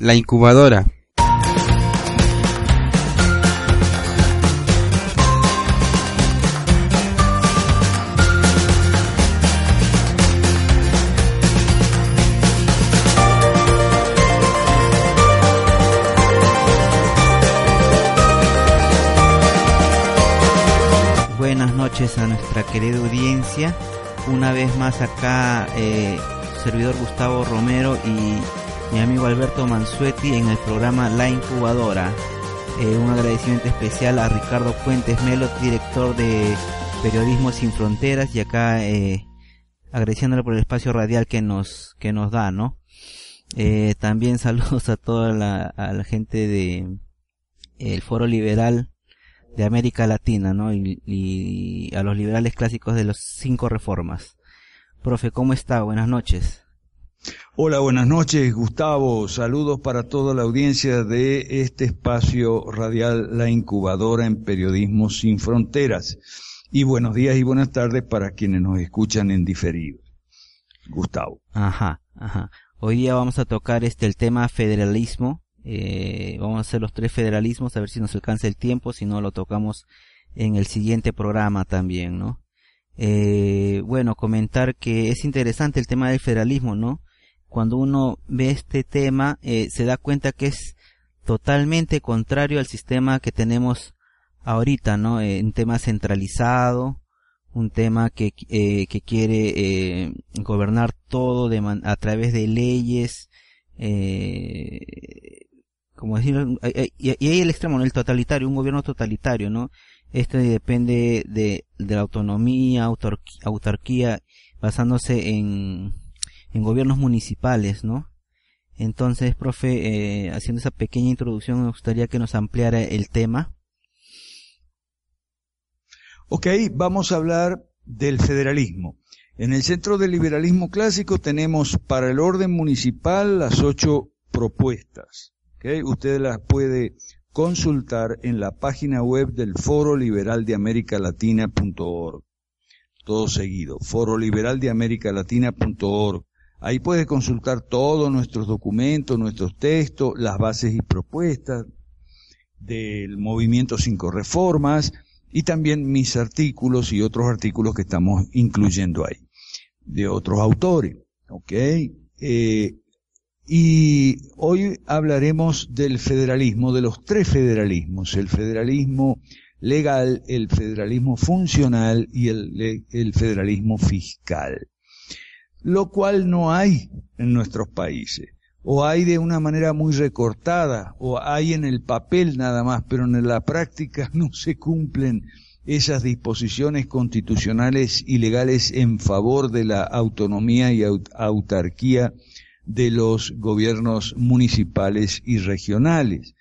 La incubadora. Buenas noches a nuestra querida audiencia. Una vez más acá, eh, servidor Gustavo Romero y mi amigo Alberto Mansuetti en el programa La Incubadora. Eh, un agradecimiento especial a Ricardo Fuentes Melo, director de Periodismo Sin Fronteras, y acá eh, agradeciéndole por el espacio radial que nos, que nos da, ¿no? Eh, también saludos a toda la, a la gente de el Foro Liberal de América Latina, ¿no? Y, y a los liberales clásicos de los cinco reformas. Profe, ¿cómo está? Buenas noches. Hola, buenas noches, Gustavo. Saludos para toda la audiencia de este espacio radial La Incubadora en Periodismo Sin Fronteras. Y buenos días y buenas tardes para quienes nos escuchan en diferido. Gustavo. Ajá, ajá. Hoy día vamos a tocar este el tema federalismo. Eh, vamos a hacer los tres federalismos a ver si nos alcanza el tiempo, si no lo tocamos en el siguiente programa también, ¿no? Eh, bueno, comentar que es interesante el tema del federalismo, ¿no? Cuando uno ve este tema, eh, se da cuenta que es totalmente contrario al sistema que tenemos ahorita, ¿no? Eh, un tema centralizado, un tema que, eh, que quiere eh, gobernar todo de man a través de leyes, eh, como decir, y, y hay el extremo, ¿no? el totalitario, un gobierno totalitario, ¿no? Este depende de, de la autonomía, autarquía basándose en, en gobiernos municipales, ¿no? Entonces, profe, eh, haciendo esa pequeña introducción, me gustaría que nos ampliara el tema. Ok, vamos a hablar del federalismo. En el Centro del Liberalismo Clásico tenemos para el orden municipal las ocho propuestas. Okay, usted las puede consultar en la página web del Foro Liberal de América Latina.org. Todo seguido, Foro Liberal de América Latina.org. Ahí puede consultar todos nuestros documentos, nuestros textos, las bases y propuestas del movimiento Cinco Reformas y también mis artículos y otros artículos que estamos incluyendo ahí, de otros autores. ¿Ok? Eh, y hoy hablaremos del federalismo, de los tres federalismos, el federalismo legal, el federalismo funcional y el, federalismo fiscal. Lo cual no hay en nuestros países. O hay de una manera muy recortada, o hay en el papel nada más, pero en la práctica no se cumplen esas disposiciones constitucionales y legales en favor de la autonomía y autarquía de los gobiernos municipales y regionales.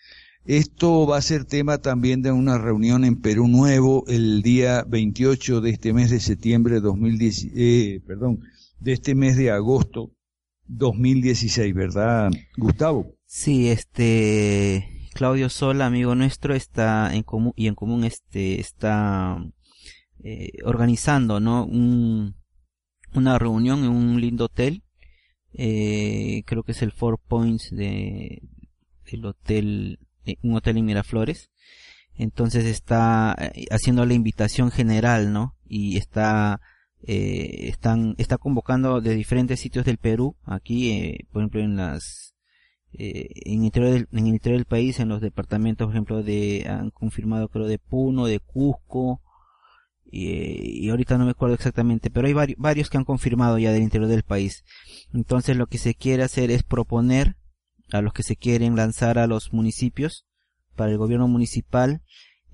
Esto va a ser tema también de una reunión en Perú Nuevo el día 28 de este mes de septiembre de 2010, eh, perdón, de este mes de agosto 2016, ¿verdad, Gustavo? Sí, este Claudio Sola, amigo nuestro, está en común y en común este está eh, organizando, ¿no? Un, una reunión en un lindo hotel eh, creo que es el Four Points de el hotel, eh, un hotel en Miraflores. Entonces está eh, haciendo la invitación general, ¿no? Y está, eh, están, está convocando de diferentes sitios del Perú, aquí, eh, por ejemplo, en las, eh, en, el interior del, en el interior del país, en los departamentos, por ejemplo, de, han confirmado creo de Puno, de Cusco, y, y, ahorita no me acuerdo exactamente, pero hay varios, varios que han confirmado ya del interior del país. Entonces lo que se quiere hacer es proponer a los que se quieren lanzar a los municipios, para el gobierno municipal,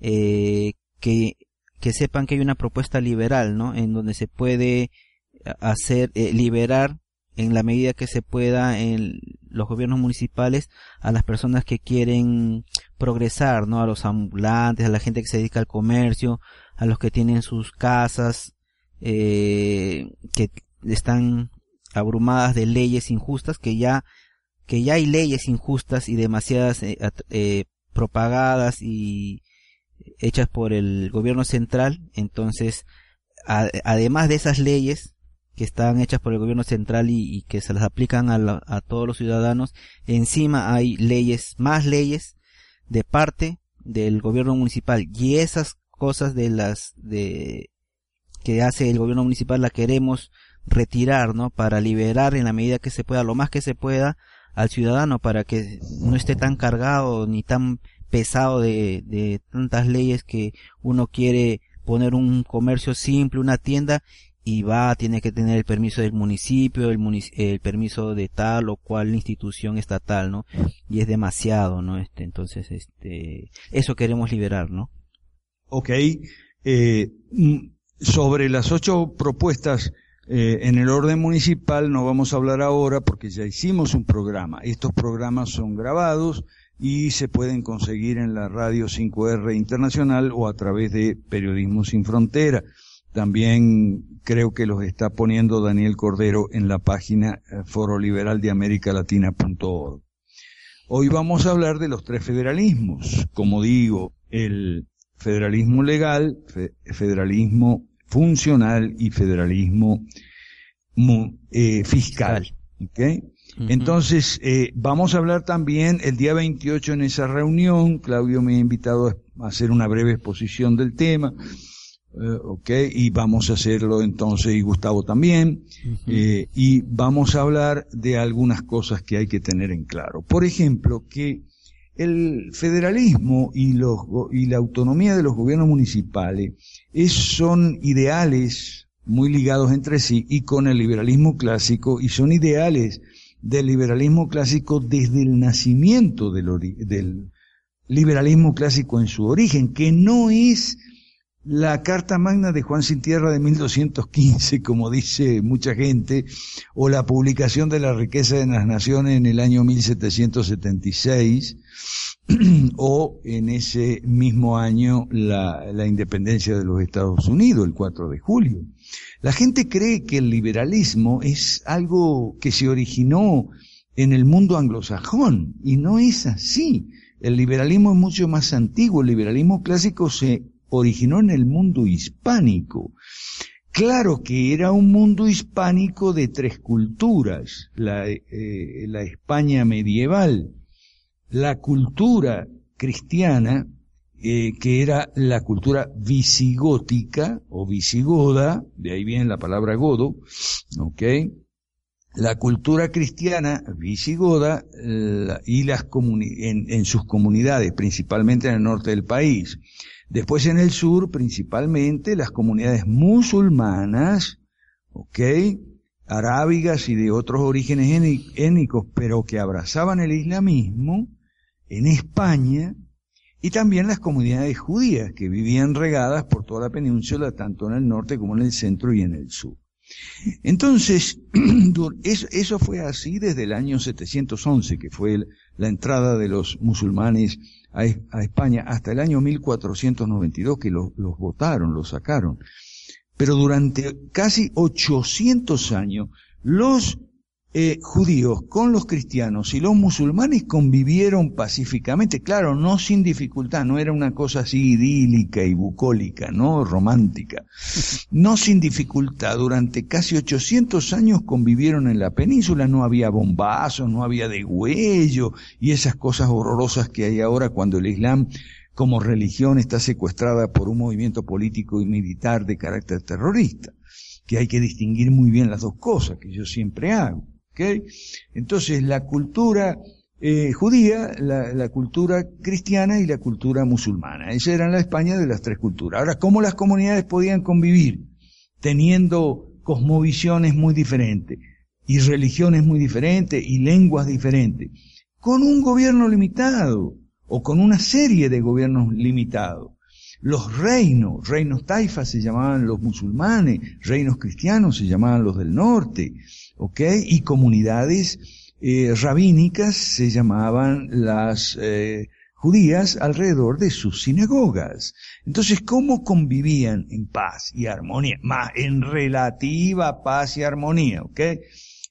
eh, que, que sepan que hay una propuesta liberal, ¿no? En donde se puede hacer, eh, liberar en la medida que se pueda en los gobiernos municipales a las personas que quieren progresar, ¿no? A los ambulantes, a la gente que se dedica al comercio, a los que tienen sus casas eh, que están abrumadas de leyes injustas que ya que ya hay leyes injustas y demasiadas eh, eh, propagadas y hechas por el gobierno central entonces además de esas leyes que están hechas por el gobierno central y, que se las aplican a, a todos los ciudadanos. Encima hay leyes, más leyes de parte del gobierno municipal y esas cosas de las de que hace el gobierno municipal la queremos retirar, ¿no? Para liberar en la medida que se pueda, lo más que se pueda, al ciudadano para que no esté tan cargado ni tan pesado de, de tantas leyes que uno quiere poner un comercio simple, una tienda y va, tiene que tener el permiso del municipio, el, el permiso de tal o cual institución estatal, ¿no? Y es demasiado, ¿no? Este, entonces, este, eso queremos liberar, ¿no? Ok, eh, mm, sobre las ocho propuestas eh, en el orden municipal no vamos a hablar ahora porque ya hicimos un programa. Estos programas son grabados y se pueden conseguir en la radio 5R internacional o a través de Periodismo Sin Frontera. También creo que los está poniendo Daniel Cordero en la página eh, Foro Liberal de América Latina.org. Hoy vamos a hablar de los tres federalismos. Como digo, el federalismo legal, federalismo funcional y federalismo eh, fiscal. Entonces, eh, vamos a hablar también el día 28 en esa reunión. Claudio me ha invitado a hacer una breve exposición del tema. Eh, y vamos a hacerlo entonces, y Gustavo también, eh, y vamos a hablar de algunas cosas que hay que tener en claro. Por ejemplo, que el federalismo y, los, y la autonomía de los gobiernos municipales es, son ideales muy ligados entre sí y con el liberalismo clásico y son ideales del liberalismo clásico desde el nacimiento del, liberalismo clásico en su origen, que no es la Carta Magna de Juan Sin Tierra de 1215, como dice mucha gente, o la publicación de la riqueza de las naciones en el año 1776, o en ese mismo año la, la independencia de los Estados Unidos, el 4 de julio. La gente cree que el liberalismo es algo que se originó en el mundo anglosajón, y no es así. El liberalismo es mucho más antiguo, el liberalismo clásico se originó en el mundo hispánico. Claro que era un mundo hispánico de tres culturas, la, eh, la España medieval, la cultura cristiana, eh, que era la cultura visigótica o visigoda, de ahí viene la palabra godo, ¿ok? La cultura cristiana visigoda y las en, en sus comunidades, principalmente en el norte del país. Después en el sur, principalmente, las comunidades musulmanas, ¿ok? Arábigas y de otros orígenes étnicos, pero que abrazaban el islamismo, en España, y también las comunidades judías que vivían regadas por toda la península, tanto en el norte como en el centro y en el sur. Entonces, eso, fue así desde el año 711, que fue la entrada de los musulmanes a, España hasta el año 1492 que los votaron, los sacaron. Pero durante casi 800 años los eh, judíos con los cristianos y los musulmanes convivieron pacíficamente, claro, no sin dificultad, no era una cosa así idílica y bucólica, no romántica, no sin dificultad, durante casi 800 años convivieron en la península, no había bombazos, no había degüello y esas cosas horrorosas que hay ahora cuando el Islam como religión está secuestrada por un movimiento político y militar de carácter terrorista, que hay que distinguir muy bien las dos cosas, que yo siempre hago. Entonces la cultura eh, judía, la, cultura cristiana y la cultura musulmana. Esa era la España de las tres culturas. Ahora, ¿cómo las comunidades podían convivir teniendo cosmovisiones muy diferentes y religiones muy diferentes y lenguas diferentes? Con un gobierno limitado o con una serie de gobiernos limitados. Los reinos, reinos taifas se llamaban los musulmanes, reinos cristianos se llamaban los del norte. ¿Ok? Y comunidades eh, rabínicas se llamaban las eh, judías alrededor de sus sinagogas. Entonces, ¿cómo convivían en paz y armonía? Más en relativa paz y armonía, ¿ok?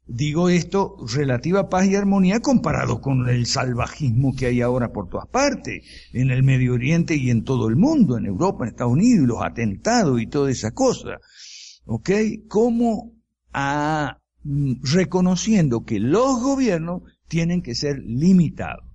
Digo esto, relativa paz y armonía comparado con el salvajismo que hay ahora por todas partes, en el Medio Oriente y en todo el mundo, en Europa, en Estados Unidos, y los atentados y toda esa cosa. ¿Ok? ¿Cómo a mm, reconociendo que los gobiernos tienen que ser limitados,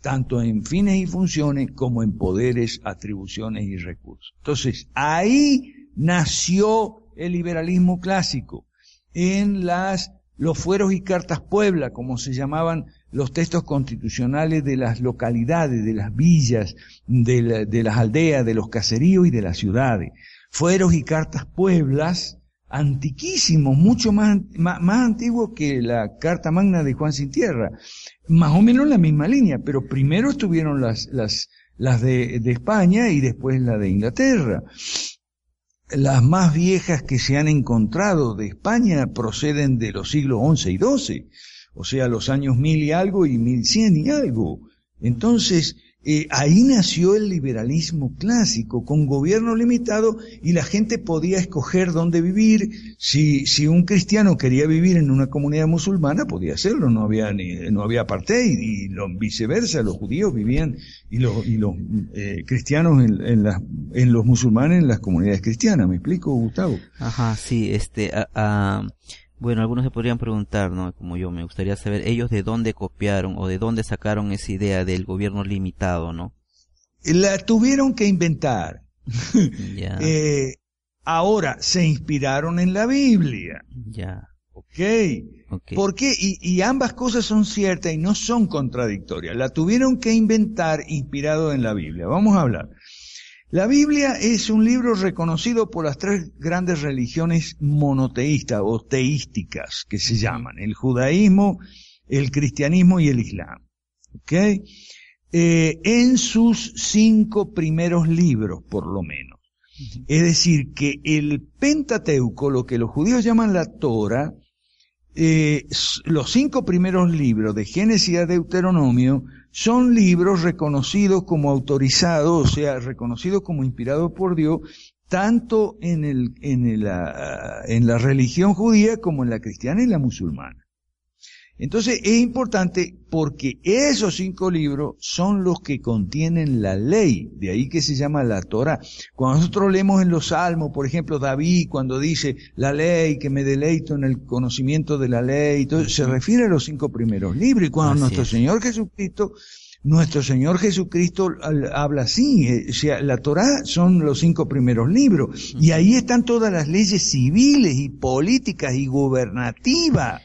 tanto en fines y funciones como en poderes, atribuciones y recursos. Entonces, ahí nació el liberalismo clásico, en las, los fueros y cartas Puebla, como se llamaban los textos constitucionales de las localidades, de las villas, de, de las aldeas, de los caseríos y de las ciudades. Fueros y cartas Pueblas, antiquísimos, mucho más, más, antiguos que la Carta Magna de Juan Sin Tierra. Más o menos la misma línea, pero primero estuvieron las, las, las de, de España y después la de Inglaterra. Las más viejas que se han encontrado de España proceden de los siglos XI y XII, o sea, los años mil y algo y mil cien y algo. Entonces, eh, ahí nació el liberalismo clásico, con gobierno limitado y la gente podía escoger dónde vivir. Si, si un cristiano quería vivir en una comunidad musulmana, podía hacerlo, no había, ni, no había apartheid y lo, viceversa, los judíos vivían y los, y los eh, cristianos en, en, la, en los musulmanes en las comunidades cristianas. ¿Me explico, Gustavo? Ajá, sí, este, uh, bueno, algunos se podrían preguntar, ¿no? Como yo, me gustaría saber ellos de dónde copiaron o de dónde sacaron esa idea del gobierno limitado, ¿no? La tuvieron que inventar. Ya. eh, ahora, se inspiraron en la Biblia. Ya. Ok. okay. ¿Por qué? Y, y, ambas cosas son ciertas y no son contradictorias. La tuvieron que inventar inspirado en la Biblia. Vamos a hablar. La Biblia es un libro reconocido por las tres grandes religiones monoteístas o teísticas que se llaman, el judaísmo, el cristianismo y el islam. ¿Ok? Eh, en sus cinco primeros libros, por lo menos. Es decir, que el Pentateuco, lo que los judíos llaman la Torah, eh, los cinco primeros libros de Génesis a Deuteronomio son libros reconocidos como autorizados, o sea, reconocidos como inspirados por Dios, tanto en, el, en, el, en la religión judía como en la cristiana y la musulmana. Entonces es importante porque esos cinco libros son los que contienen la ley, de ahí que se llama la Torah. Cuando nosotros leemos en los Salmos, por ejemplo, David cuando dice la ley, que me deleito en el conocimiento de la ley, todo, se refiere a los cinco primeros libros. Y cuando Así nuestro es. Señor Jesucristo nuestro Señor Jesucristo habla así, eh, o sea, la Torá son los cinco primeros libros y ahí están todas las leyes civiles y políticas y gubernativas.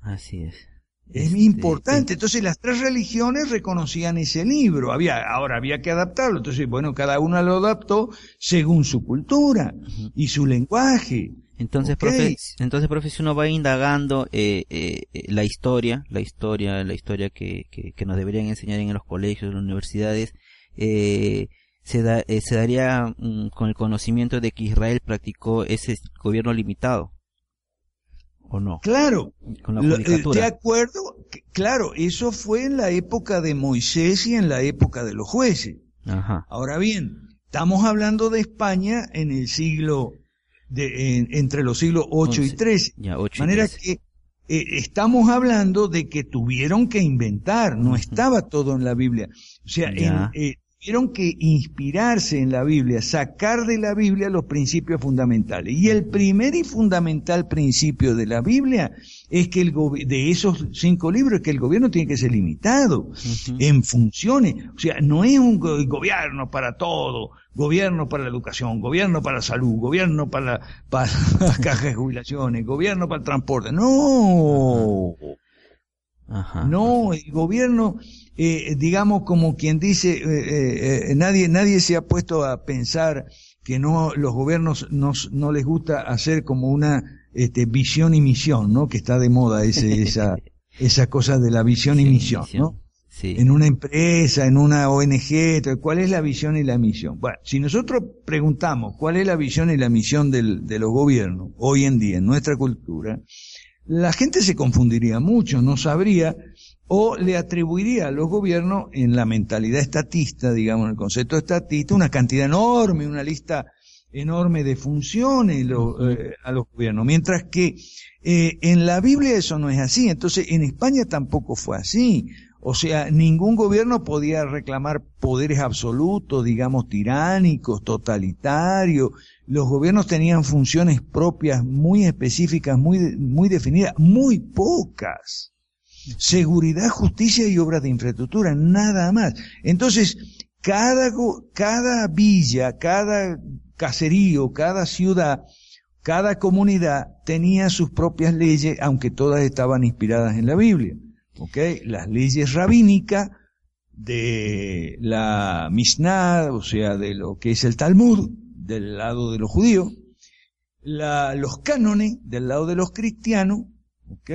Así es. Es este, importante. Entonces las tres religiones reconocían ese libro. Había, ahora había que adaptarlo. Entonces, bueno, cada una lo adaptó según su cultura uh -huh. y su lenguaje. Entonces, okay. profe, entonces, profe, si uno va indagando eh, eh, la historia, la historia, la historia que, que, que, nos deberían enseñar en los colegios, en las universidades, eh, se, da, eh, se daría um, con el conocimiento de que Israel practicó ese gobierno limitado. ¿O no? Claro. Con la de acuerdo, claro, eso fue en la época de Moisés y en la época de los jueces. Ajá. Ahora bien, estamos hablando de España en el siglo de, en, entre los siglos 8 y 13. Ya, 8 de manera 13. que eh, estamos hablando de que tuvieron que inventar, no estaba todo en la Biblia. O sea, en, eh, tuvieron que inspirarse en la Biblia, sacar de la Biblia los principios fundamentales. Y el primer y fundamental principio de la Biblia es que el de esos cinco libros es que el gobierno tiene que ser limitado uh -huh. en funciones. O sea, no es un go gobierno para todo, gobierno para la educación, gobierno para la salud, gobierno para, para las cajas de jubilaciones, gobierno para el transporte. No. Ajá. No, el gobierno, eh, digamos como quien dice, eh, eh, nadie, nadie se ha puesto a pensar que no, los gobiernos no, no les gusta hacer como una este, visión y misión, ¿no? Que está de moda ese, esa, esa cosa de la visión sí, y misión, misión. ¿no? Sí. En una empresa, en una ONG, ¿cuál es la visión y la misión? Bueno, si nosotros preguntamos cuál es la visión y la misión del, de los gobiernos hoy en día en nuestra cultura, la gente se confundiría mucho, no sabría o le atribuiría a los gobiernos en la mentalidad estatista, digamos, en el concepto estatista, una cantidad enorme, una lista enorme de funciones eh, a los gobiernos, mientras que eh, en la Biblia eso no es así, entonces en España tampoco fue así. O sea, ningún gobierno podía reclamar poderes absolutos, digamos, tiránicos, totalitarios. Los gobiernos tenían funciones propias muy específicas, muy, muy definidas, muy pocas. Seguridad, justicia y obras de infraestructura, nada más. Entonces, cada, cada villa, cada caserío, cada ciudad, cada comunidad tenía sus propias leyes, aunque todas estaban inspiradas en la Biblia. ¿Ok? Las leyes rabínicas de la Mishnah, o sea, de lo que es el Talmud, del lado de los judíos, la, los cánones del lado de los cristianos, ¿ok?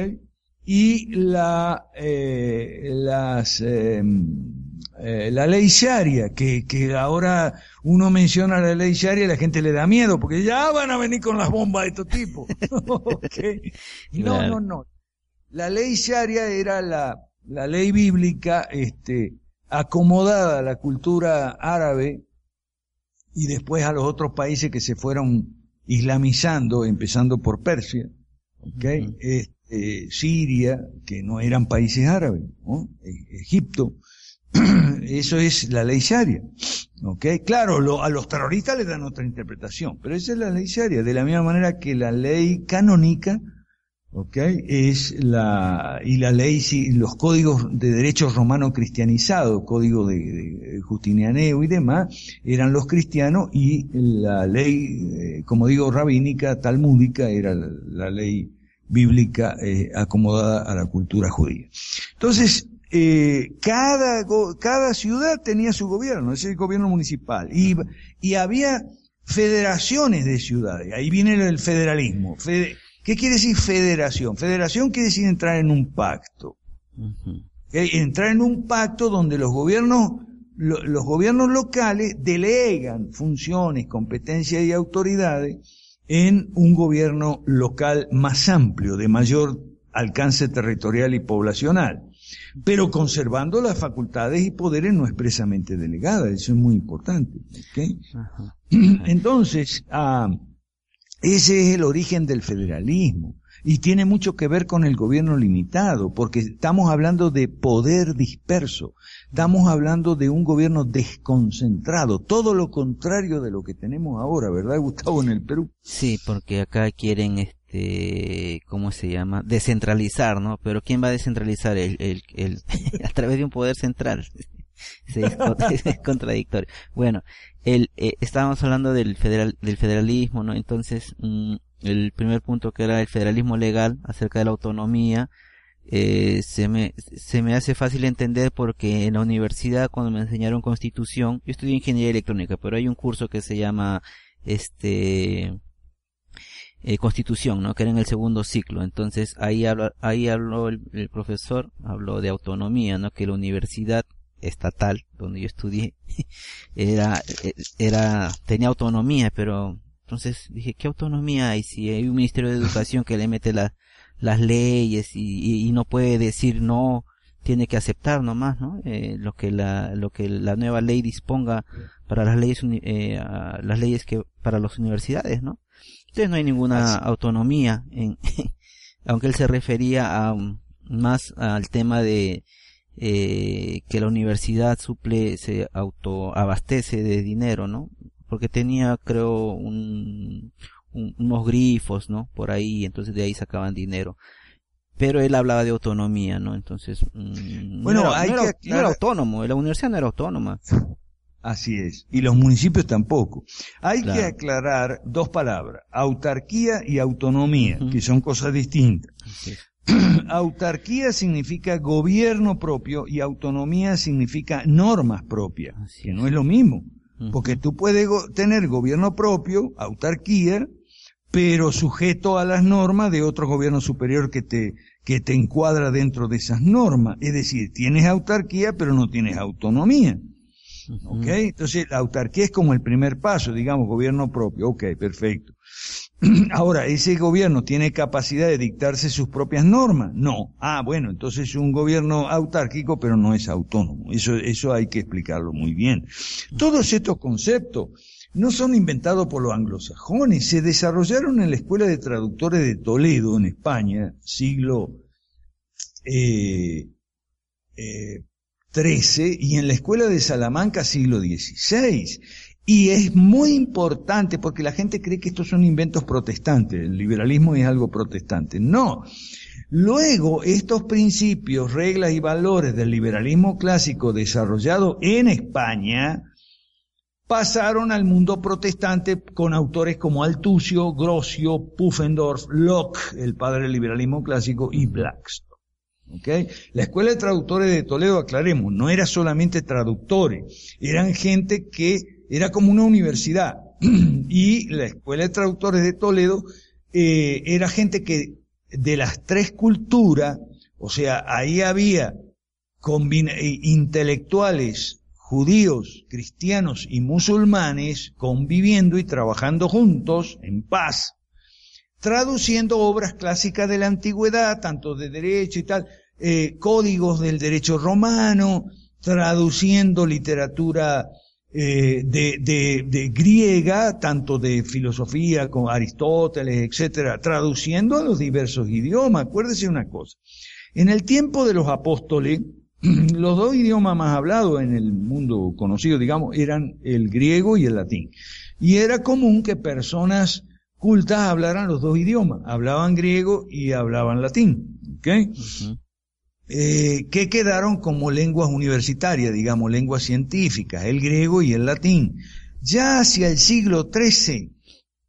Y la, eh, las, em, eh, la ley sharia, que, que ahora uno menciona la ley sharia y la gente le da miedo, porque ya van a venir con las bombas de estos tipos. No, no, no. La ley sharia era la, la ley bíblica, este, acomodada a la cultura árabe y después a los otros países que se fueron islamizando, empezando por Persia, okay, este, Siria, que no eran países árabes, e, Egipto, Eso es la ley sharia. ¿Ok? Claro, a los terroristas les dan otra interpretación, pero esa es la ley sharia, de la misma manera que la ley canónica, ¿ok? Es la, y la ley, los códigos de derechos romanos cristianizados, código de, Justinianeo y demás, eran los cristianos y la ley, eh, como digo, rabínica, talmúdica, era la, ley bíblica eh, acomodada a la cultura judía. Entonces, eh, cada, cada ciudad tenía su gobierno, es el gobierno municipal, y, y había federaciones de ciudades, ahí viene el federalismo. ¿Qué quiere decir federación? Federación quiere decir entrar en un pacto. Entrar en un pacto donde los gobiernos, los gobiernos locales delegan funciones, competencias y autoridades en un gobierno local más amplio, de mayor alcance territorial y poblacional pero conservando las facultades y poderes no expresamente delegadas. Eso es muy importante. Entonces, ah, ese es el origen del federalismo y tiene mucho que ver con el gobierno limitado, porque estamos hablando de poder disperso, estamos hablando de un gobierno desconcentrado, todo lo contrario de lo que tenemos ahora, ¿verdad, Gustavo, en el Perú? Sí, porque acá quieren este, ¿cómo se llama? Descentralizar, ¿no? Pero ¿quién va a descentralizar? El, el, el a través de un poder central. es, contradictorio. Bueno, el, eh, estábamos hablando del federal, del federalismo, ¿no? Entonces, mm, el primer punto que era el federalismo legal acerca de la autonomía, eh, se me, se me hace fácil entender porque en la universidad cuando me enseñaron constitución, yo estudié ingeniería electrónica, pero hay un curso que se llama, este, eh, constitución, ¿no? Que era en el segundo ciclo. Entonces ahí habló, ahí habló el, profesor, habló de autonomía, ¿no? Que la universidad estatal donde yo estudié era, eh, era, tenía autonomía, pero entonces dije, ¿qué autonomía hay si hay un ministerio de educación que le mete las las leyes y, y, no puede decir no, tiene que aceptar nomás, ¿no? Eh, lo que la, lo que la nueva ley disponga para las leyes, eh, las leyes que, para las universidades, ¿no? Entonces no hay ninguna autonomía, en, aunque él se refería a, más al tema de eh, que la universidad suple, se autoabastece de dinero, ¿no? Porque tenía, creo, un, unos grifos, ¿no? Por ahí, entonces de ahí sacaban dinero. Pero él hablaba de autonomía, ¿no? Entonces, mm, bueno, hay que no era autónomo, la universidad no era autónoma. Así es. Y los municipios tampoco. Hay que aclarar dos palabras, autarquía y autonomía, que son cosas distintas. autarquía significa gobierno propio y autonomía significa normas propias, que no es lo mismo. Porque tú puedes tener gobierno propio, autarquía, pero sujeto a las normas de otro gobierno superior que te, que te encuadra dentro de esas normas. Es decir, tienes autarquía, pero no tienes autonomía. ¿Ok? Entonces, la autarquía es como el primer paso, digamos, gobierno propio. Ok, perfecto. Ahora, ¿ese gobierno tiene capacidad de dictarse sus propias normas? No. Ah, bueno, entonces es un gobierno autárquico, pero no es autónomo. Eso, eso hay que explicarlo muy bien. Todos estos conceptos no son inventados por los anglosajones, se desarrollaron en la Escuela de Traductores de Toledo, en España, siglo eh, XIII y en la escuela de Salamanca siglo XVI. Y es muy importante porque la gente cree que estos son inventos protestantes, el liberalismo es algo protestante. No. Luego, estos principios, reglas y valores del liberalismo clásico desarrollado en España pasaron al mundo protestante con autores como Altucio, Grocio, Pufendorf, Locke, el padre del liberalismo clásico, y Blackstone. ¿Okay? La escuela de traductores de Toledo, aclaremos, no era solamente traductores, eran gente que era como una universidad. y la Escuela de Traductores de Toledo eh, era gente que de las tres culturas, o sea, ahí había eh, intelectuales judíos, cristianos y musulmanes conviviendo y trabajando juntos en paz, traduciendo obras clásicas de la antigüedad, tanto de derecho y tal, eh, códigos del derecho romano, traduciendo literatura eh, de, de, griega, tanto de filosofía como Aristóteles, etcétera, traduciendo a los diversos idiomas. Acuérdese una cosa. En el tiempo de los apóstoles, los dos idiomas más hablados en el mundo conocido, digamos, eran el griego y el latín. Y era común que personas cultas hablaran los dos idiomas, hablaban griego y hablaban latín. ¿okay? Eh, que quedaron como lenguas universitarias, digamos, lenguas científicas, el griego y el latín. Ya hacia el siglo XIII,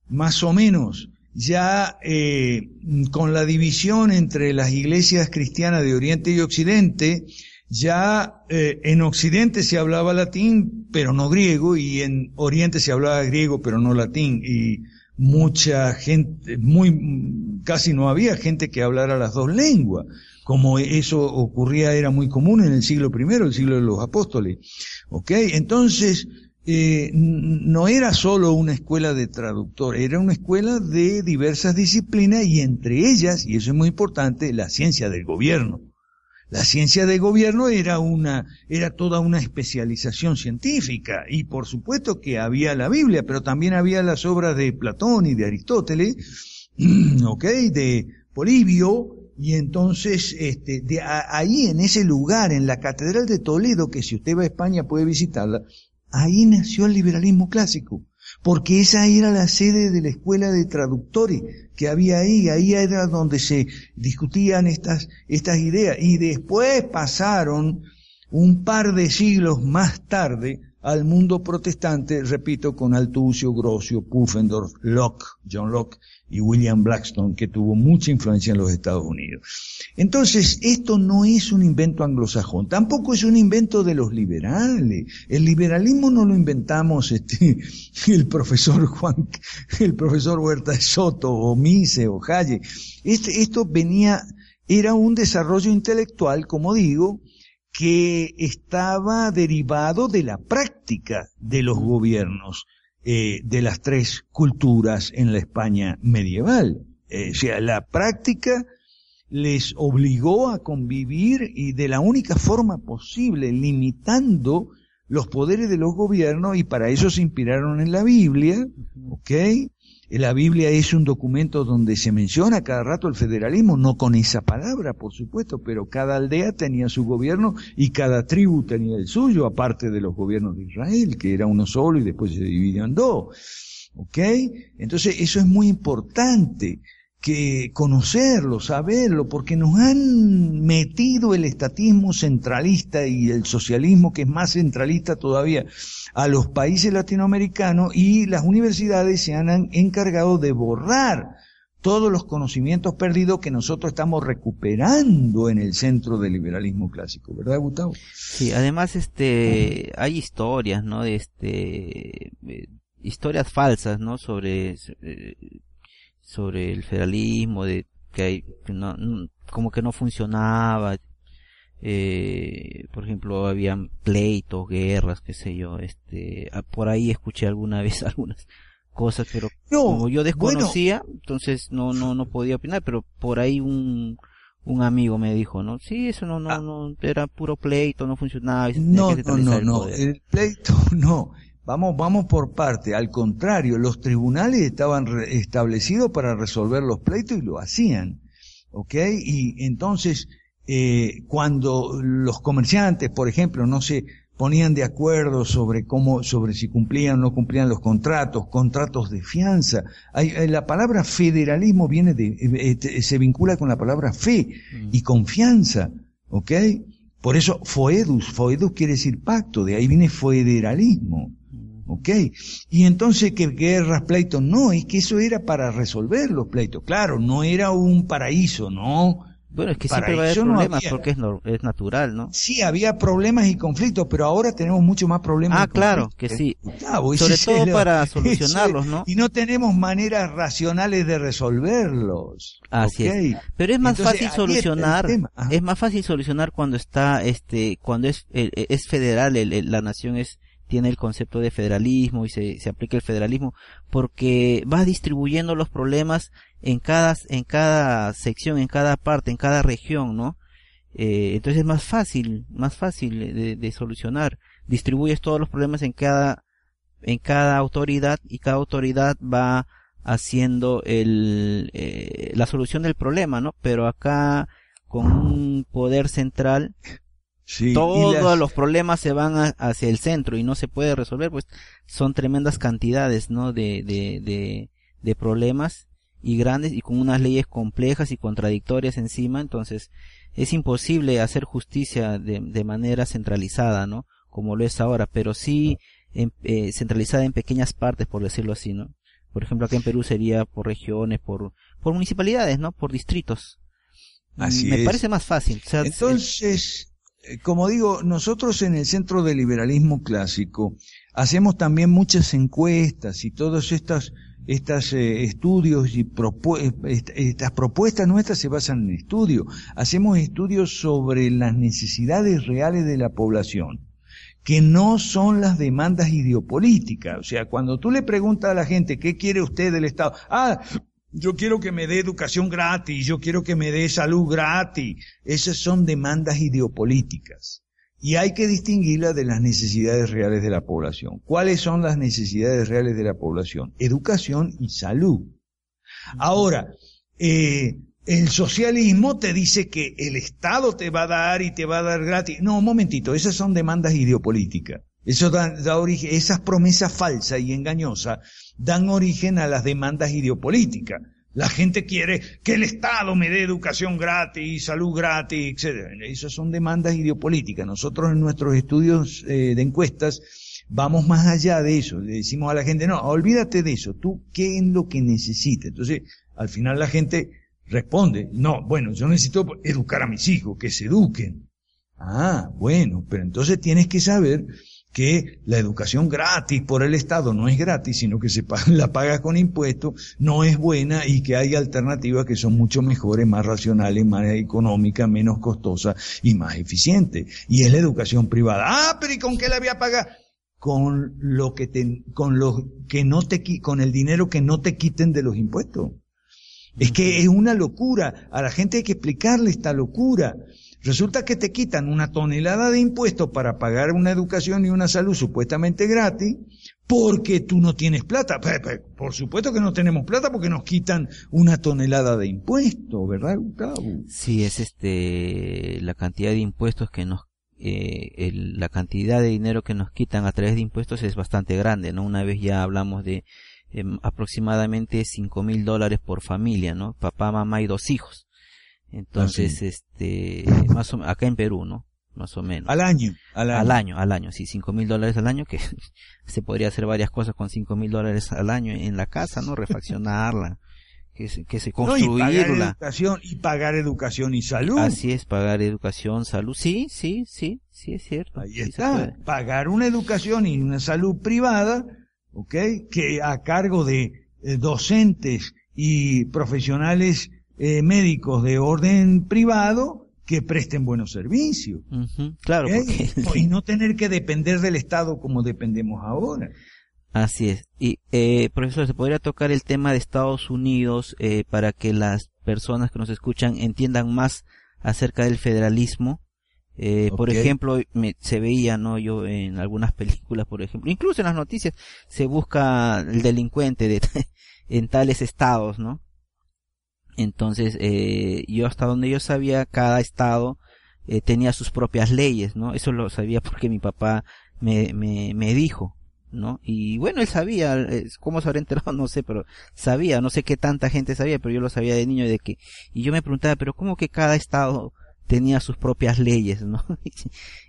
más o menos, ya eh, con la división entre las iglesias cristianas de Oriente y Occidente, ya eh, en Occidente se hablaba latín, pero no griego, y en Oriente se hablaba griego, pero no latín, y mucha gente, muy, casi no había gente que hablara las dos lenguas como eso ocurría, era muy común en el siglo I, el siglo de los apóstoles. ¿Ok? Entonces, eh, no era solo una escuela de traductores, era una escuela de diversas disciplinas y entre ellas, y eso es muy importante, la ciencia del gobierno. La ciencia del gobierno era una, era toda una especialización científica y por supuesto que había la Biblia, pero también había las obras de Platón y de Aristóteles, ok, de Polibio, y entonces, este, de ahí en ese lugar, en la Catedral de Toledo, que si usted va a España puede visitarla, ahí nació el liberalismo clásico, porque esa era la sede de la escuela de traductores que había ahí, ahí era donde se discutían estas, estas ideas, y después pasaron un par de siglos más tarde al mundo protestante, repito, con Altucio, Grocio, Pufendorf, Locke, John Locke, y William Blackstone, que tuvo mucha influencia en los Estados Unidos. Entonces, esto no es un invento anglosajón, tampoco es un invento de los liberales. El liberalismo no lo inventamos este, el profesor Juan, el profesor Huerta de Soto, o Mise, o Halle. Este, esto venía, era un desarrollo intelectual, como digo, que estaba derivado de la práctica de los gobiernos. Eh, de las tres culturas en la España medieval. Eh, o sea, la práctica les obligó a convivir y de la única forma posible, limitando los poderes de los gobiernos y para eso se inspiraron en la Biblia, ¿ok? La Biblia es un documento donde se menciona cada rato el federalismo, no con esa palabra, por supuesto, pero cada aldea tenía su gobierno y cada tribu tenía el suyo, aparte de los gobiernos de Israel, que era uno solo y después se dividió en dos. ¿Ok? Entonces eso es muy importante que conocerlo, saberlo, porque nos han metido el estatismo centralista y el socialismo que es más centralista todavía a los países latinoamericanos y las universidades se han encargado de borrar todos los conocimientos perdidos que nosotros estamos recuperando en el centro del liberalismo clásico, ¿verdad, Gustavo? Sí, además este hay historias, ¿no? Este eh, historias falsas, ¿no? Sobre eh, sobre el federalismo, de que hay, no, como que no funcionaba, eh, por ejemplo, habían pleitos, guerras, qué sé yo, este, ah, por ahí escuché alguna vez algunas cosas, pero como yo desconocía, entonces no, no, no podía opinar, pero por ahí un, un amigo me dijo, ¿no? Sí, eso no, no, ah. no, era puro pleito, no funcionaba. no, no, no, no, el pleito no. Vamos, vamos por parte. Al contrario, los tribunales estaban establecidos para resolver los pleitos y lo hacían. ¿Ok? Y entonces, eh, cuando los comerciantes, por ejemplo, no se ponían de acuerdo sobre cómo, sobre si cumplían o no cumplían los contratos, contratos de fianza. Hay, eh, la palabra federalismo viene de, eh, eh, se vincula con la palabra fe y confianza, ¿ok? Por eso foedus, foedus quiere decir pacto, de ahí viene federalismo. ¿Ok? Y entonces, ¿qué guerras, pleitos? No, es que eso era para resolver los pleitos. Claro, no era un paraíso, no. Bueno, es que siempre va a haber problemas porque es, es natural, ¿no? Sí, había problemas y conflictos, pero ahora tenemos mucho más problemas. Ah, claro, que sí. Sobre todo para solucionarlos, ¿no? Y no tenemos maneras racionales de resolverlos. Así es. Pero es más fácil solucionar, es más fácil solucionar cuando está, este, cuando es, es federal, la nación es tiene el concepto de federalismo y se, se aplica el federalismo porque va distribuyendo los problemas en cada, en cada sección, en cada parte, en cada región, ¿no? Eh, entonces es más fácil, más fácil de, de, solucionar. Distribuyes todos los problemas en cada, en cada autoridad y cada autoridad va haciendo el, eh, la solución del problema, ¿no? Pero acá con un poder central todos los problemas se van hacia el centro y no se puede resolver, pues son tremendas cantidades, ¿no? De, de, de, de problemas y grandes y con unas leyes complejas y contradictorias encima, entonces es imposible hacer justicia de, de manera centralizada, ¿no? Como lo es ahora, pero sí eh, centralizada en pequeñas partes, por decirlo así, ¿no? Por ejemplo, acá en Perú sería por regiones, por, por municipalidades, ¿no? Por distritos. Así Me parece más fácil. Entonces, eh, como digo, nosotros en el Centro de Liberalismo Clásico hacemos también muchas encuestas y todos estos estas eh, estudios y eh, estas propuestas nuestras se basan en estudios. Hacemos estudios sobre las necesidades reales de la población, que no son las demandas ideopolíticas. O sea, cuando tú le preguntas a la gente qué quiere usted del Estado, ah, yo quiero que me dé educación gratis, yo quiero que me dé salud gratis. Esas son demandas ideopolíticas. Y hay que distinguirlas de las necesidades reales de la población. ¿Cuáles son las necesidades reales de la población? Educación y salud. Ahora, eh, el socialismo te dice que el Estado te va a dar y te va a dar gratis. No, un momentito, esas son demandas ideopolíticas. Eso da, origen, esas promesas falsas y engañosas dan origen a las demandas ideopolíticas. La gente quiere que el Estado me dé educación gratis, salud gratis, etc. Esas son demandas ideopolíticas. Nosotros en nuestros estudios eh, de encuestas vamos más allá de eso. Le decimos a la gente, no, olvídate de eso. Tú, ¿qué es lo que necesitas? Entonces, al final la gente responde, no, bueno, yo necesito educar a mis hijos, que se eduquen. Ah, bueno, pero entonces tienes que saber que la educación gratis por el Estado no es gratis, sino que se la paga con impuestos, no es buena y que hay alternativas que son mucho mejores, más racionales, más económicas, menos costosas y más eficientes. Y es la educación privada. Ah, pero ¿y con qué la voy a pagar? Con lo que te, con lo que no te, con el dinero que no te quiten de los impuestos. Es que es una locura. A la gente hay que explicarle esta locura. Resulta que te quitan una tonelada de impuestos para pagar una educación y una salud supuestamente gratis porque tú no tienes plata. Por supuesto que no tenemos plata porque nos quitan una tonelada de impuestos, ¿verdad, Gustavo? Sí, es este la cantidad de impuestos que nos eh, la cantidad de dinero que nos quitan a través de impuestos es bastante grande, ¿no? Una vez ya hablamos de em, aproximadamente cinco mil dólares por familia, ¿no? Papá, mamá y dos hijos. Entonces, este, más o, acá en Perú, ¿no? Más o menos. Al año. Al año, al año, al año sí, cinco mil dólares al año, que se podría hacer varias cosas con cinco mil dólares al año en la casa, ¿no? Refaccionarla, que se, que se construirla. y, pagar educación, y pagar educación y salud. Así es, pagar educación, salud. Sí, sí, sí, sí es cierto. Ahí está. Pagar una educación y una salud privada, ¿ok? Que a cargo de eh, docentes y profesionales eh, médicos de orden privado que presten buenos servicios. Claro. Y no tener que depender del Estado como dependemos ahora. Así es. Y, eh, profesor, ¿se podría tocar el tema de Estados Unidos eh, para que las personas que nos escuchan entiendan más acerca del federalismo? Eh, Por ejemplo, me, se veía, ¿no? Yo en algunas películas, por ejemplo, incluso en las noticias, se busca el delincuente de, en tales estados, ¿no? Entonces, eh, yo hasta donde yo sabía, cada estado eh, tenía sus propias leyes, ¿no? Eso lo sabía porque mi papá me, me, me dijo, ¿no? Y bueno, él sabía, cómo se habrá enterado, no sé, pero sabía, no sé qué tanta gente sabía, pero yo lo sabía de niño de que, y yo me preguntaba, pero ¿cómo que cada estado tenía sus propias leyes, ¿no?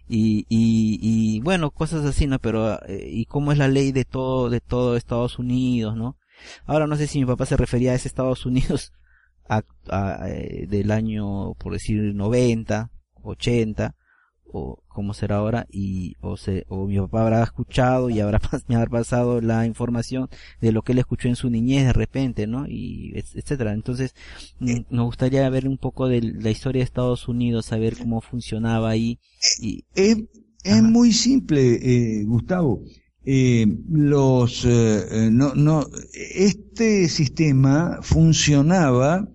y, y, y bueno, cosas así, ¿no? Pero, eh, ¿y cómo es la ley de todo, de todo Estados Unidos, ¿no? Ahora no sé si mi papá se refería a ese Estados Unidos a, eh, del año, por decir, 90, 80, o cómo será ahora y o se o mi papá habrá escuchado y habrá me habrá pasado la información de lo que él escuchó en su niñez de repente no y etcétera. Entonces me mm, gustaría ver un poco de la historia de Estados Unidos saber cómo funcionaba ahí y es, es muy simple eh, Gustavo. Eh, los eh, no no este sistema funcionaba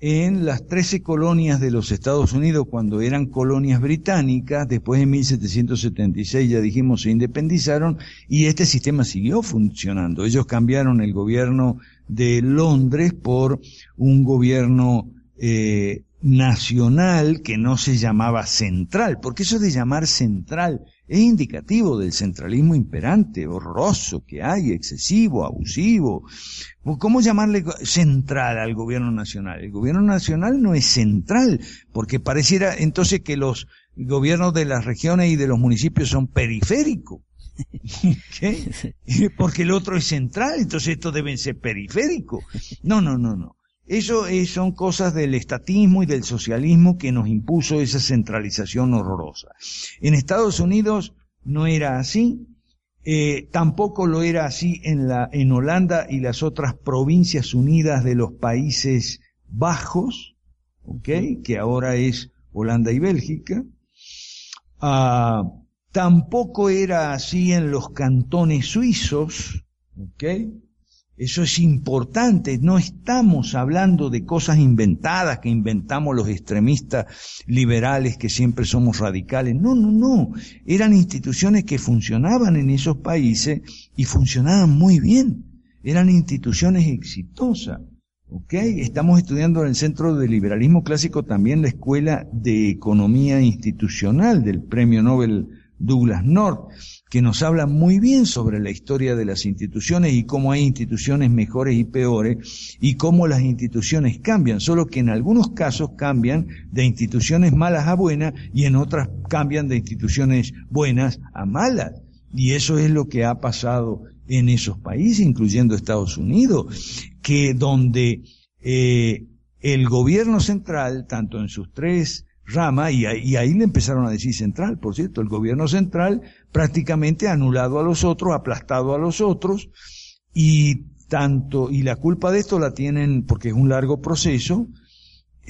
en las 13 colonias de los Estados Unidos cuando eran colonias británicas, después en 1776 ya dijimos se independizaron y este sistema siguió funcionando. Ellos cambiaron el gobierno de Londres por un gobierno eh, nacional que no se llamaba central, porque eso de llamar central es indicativo del centralismo imperante, horroroso que hay, excesivo, abusivo. ¿Cómo llamarle central al gobierno nacional? El gobierno nacional no es central, porque pareciera entonces que los gobiernos de las regiones y de los municipios son periféricos. ¿Qué? Porque el otro es central, entonces estos deben ser periféricos. No, no, no, no. Eso son cosas del estatismo y del socialismo que nos impuso esa centralización horrorosa. En Estados Unidos no era así, eh, tampoco lo era así en, la, en Holanda y las otras provincias unidas de los Países Bajos, ¿okay? que ahora es Holanda y Bélgica. Ah, tampoco era así en los cantones suizos, ¿okay? Eso es importante. No estamos hablando de cosas inventadas que inventamos los extremistas liberales que siempre somos radicales. No, no, no. Eran instituciones que funcionaban en esos países y funcionaban muy bien. Eran instituciones exitosas. ¿Ok? Estamos estudiando en el Centro de Liberalismo Clásico también la Escuela de Economía Institucional del Premio Nobel Douglas North que nos habla muy bien sobre la historia de las instituciones y cómo hay instituciones mejores y peores y cómo las instituciones cambian, solo que en algunos casos cambian de instituciones malas a buenas y en otras cambian de instituciones buenas a malas. Y eso es lo que ha pasado en esos países, incluyendo Estados Unidos, que donde eh, el gobierno central, tanto en sus tres rama, y, y ahí le empezaron a decir central, por cierto, el gobierno central prácticamente anulado a los otros, aplastado a los otros, y tanto, y la culpa de esto la tienen, porque es un largo proceso,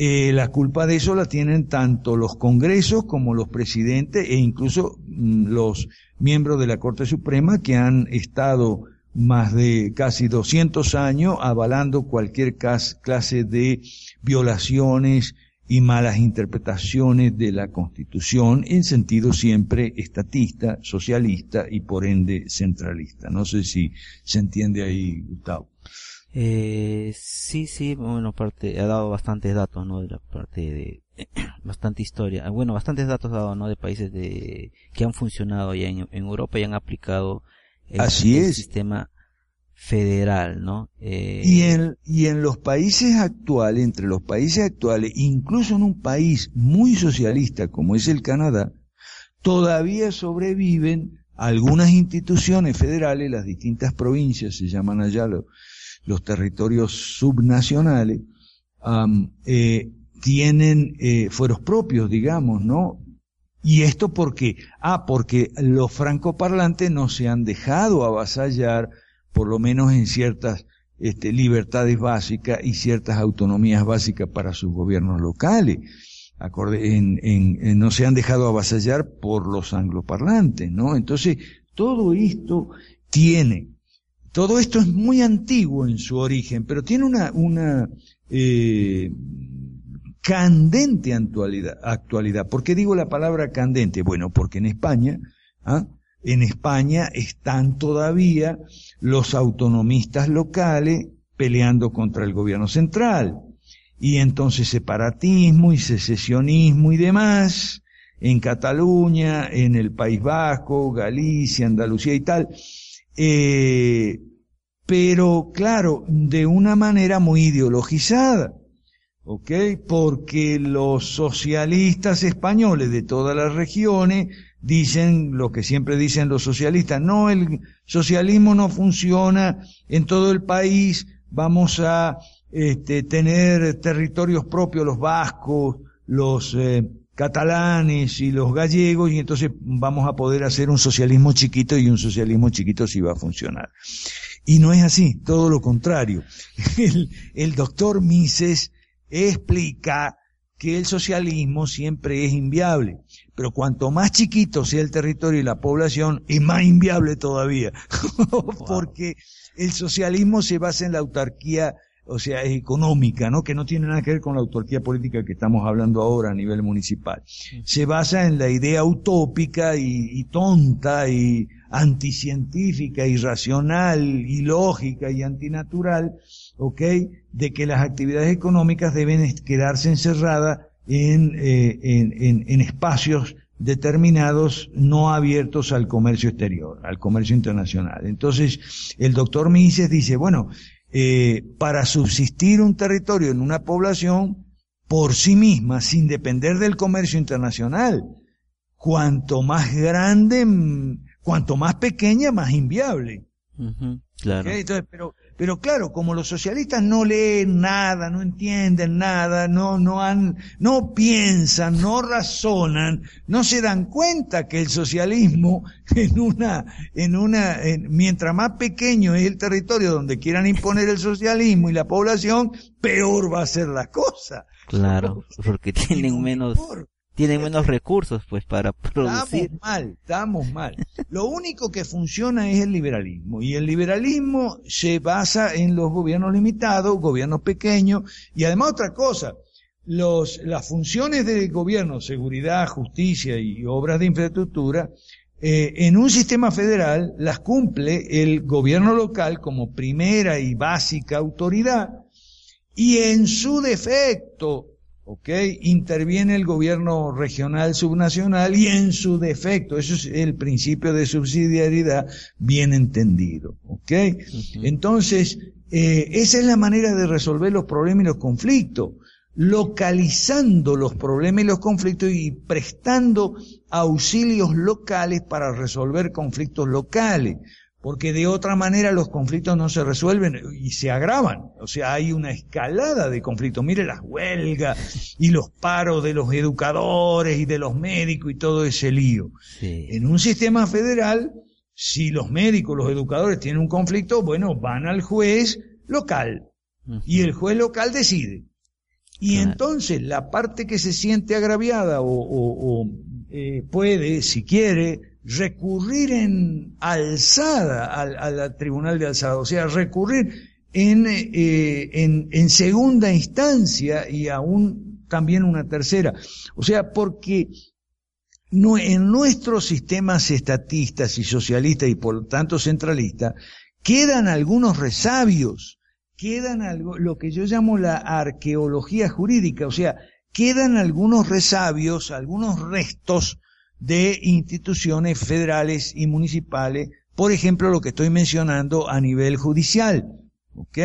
eh, la culpa de eso la tienen tanto los congresos como los presidentes e incluso mm, los miembros de la Corte Suprema que han estado más de casi 200 años avalando cualquier clase de violaciones, y malas interpretaciones de la Constitución en sentido siempre estatista, socialista y por ende centralista. No sé si se entiende ahí, Gustavo. Eh, sí, sí, bueno, parte, ha dado bastantes datos, ¿no? De la parte de, bastante historia, bueno, bastantes datos dado, ¿no? De países de, que han funcionado ya en, Europa y han aplicado el, Así el sistema federal, ¿no? Eh... Y, en, y en los países actuales, entre los países actuales, incluso en un país muy socialista como es el Canadá, todavía sobreviven algunas instituciones federales, las distintas provincias, se llaman allá los, los territorios subnacionales, eh, tienen eh, fueros propios, digamos, ¿no? ¿Y esto por qué? Ah, porque los francoparlantes no se han dejado avasallar por lo menos en ciertas este, libertades básicas y ciertas autonomías básicas para sus gobiernos locales. Acorde, en, en, no se han dejado avasallar por los angloparlantes, ¿no? Entonces, todo esto tiene, todo esto es muy antiguo en su origen, pero tiene una, una eh, candente actualidad, actualidad. ¿Por qué digo la palabra candente? Bueno, porque en España, ¿ah? En España están todavía los autonomistas locales peleando contra el gobierno central. y entonces separatismo y secesionismo y demás, en Cataluña, en el País Vasco, Galicia, Andalucía y tal, eh, pero claro, de una manera muy ideologizada. ¿ok? Porque los socialistas españoles de todas las regiones dicen lo que siempre dicen los socialistas, no, el socialismo no funciona en todo el país, vamos a este, tener territorios propios, los vascos, los eh, catalanes y los gallegos, y entonces vamos a poder hacer un socialismo chiquito y un socialismo chiquito sí va a funcionar. Y no es así, todo lo contrario. El, el doctor Mises explica que el socialismo siempre es inviable, pero cuanto más chiquito sea el territorio y la población, es más inviable todavía, porque el socialismo se basa en la autarquía, o sea, económica, ¿no? Que no tiene nada que ver con la autarquía política que estamos hablando ahora a nivel municipal. Se basa en la idea utópica y, y tonta y anticientífica, irracional, ilógica y antinatural ¿ok? De que las actividades económicas deben quedarse encerradas en, eh, en, en, en, espacios determinados no abiertos al comercio exterior, al comercio internacional. Entonces, el doctor Mises dice, bueno, eh, para subsistir un territorio en una población por sí misma, sin depender del comercio internacional, cuanto más grande, cuanto más pequeña, más inviable. claro. Entonces, pero pero claro, como los socialistas no leen nada, no entienden nada, no, no han, no piensan, no razonan, no se dan cuenta que el socialismo en una, en una, mientras más pequeño es el territorio donde quieran imponer el socialismo y la población, peor va a ser la cosa. Claro, porque tienen menos, tienen menos recursos pues para producir. Estamos mal, estamos mal. Lo único que funciona es el liberalismo y el liberalismo se basa en los gobiernos limitados, gobiernos pequeños y además otra cosa, los, las funciones del gobierno, seguridad, justicia y obras de infraestructura, eh, en un sistema federal las cumple el gobierno local como primera y básica autoridad y en su defecto ¿ok? Interviene el gobierno regional subnacional y en su defecto, eso es el principio de subsidiariedad bien entendido, ¿ok? Entonces, eh, esa es la manera de resolver los problemas y los conflictos, localizando los problemas y los conflictos y prestando auxilios locales para resolver conflictos locales porque de otra manera los conflictos no se resuelven y se agravan. O sea, hay una escalada de conflictos. Mire las huelgas y los paros de los educadores y de los médicos y todo ese lío. En un sistema federal, si los médicos, los educadores tienen un conflicto, bueno, van al juez local y el juez local decide. Y entonces la parte que se siente agraviada o, eh, puede, si quiere, recurrir en alzada al, tribunal de alzada, o sea, recurrir en, eh, en, en, segunda instancia y aún también una tercera. O sea, porque en nuestros sistemas estatistas y socialistas y por lo tanto centralistas, quedan algunos resabios, quedan algo, lo que yo llamo la arqueología jurídica, o sea, quedan algunos resabios, algunos restos de instituciones federales y municipales, por ejemplo, lo que estoy mencionando a nivel judicial, ¿ok?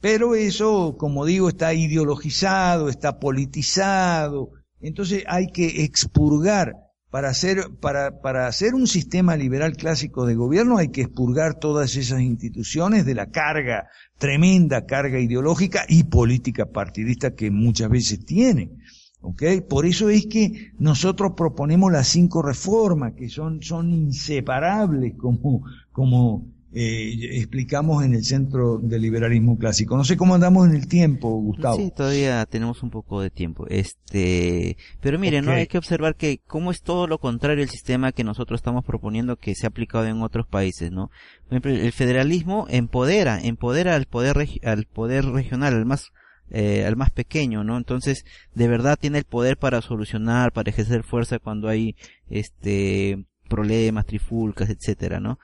Pero eso, como digo, está ideologizado, está politizado, entonces hay que expurgar para hacer, para, para hacer un sistema liberal clásico de gobierno hay que expurgar todas esas instituciones de la carga, tremenda carga ideológica y política partidista que muchas veces tienen. ¿Ok? Por eso es que nosotros proponemos las cinco reformas, que son, son inseparables, como, como eh, explicamos en el Centro del Liberalismo Clásico. No sé cómo andamos en el tiempo, Gustavo. Sí, todavía tenemos un poco de tiempo. Este, pero miren, ¿no? Hay que observar que cómo es todo lo contrario el sistema que nosotros estamos proponiendo que se ha aplicado en otros países, ¿no? Por ejemplo, el federalismo empodera, empodera al poder, al poder regional, al más eh, al más pequeño, ¿no? Entonces, de verdad tiene el poder para solucionar, para ejercer fuerza cuando hay, este, problemas, trifulcas, etcétera, ¿no?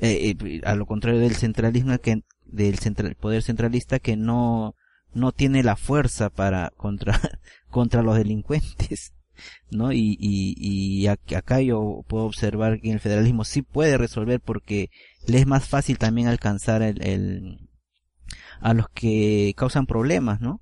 Eh, eh, a lo contrario del centralismo que, del central, poder centralista que no, no tiene la fuerza para contra contra los delincuentes no y, y, y acá yo puedo observar que el federalismo sí puede resolver porque le es más fácil también alcanzar el, el a los que causan problemas no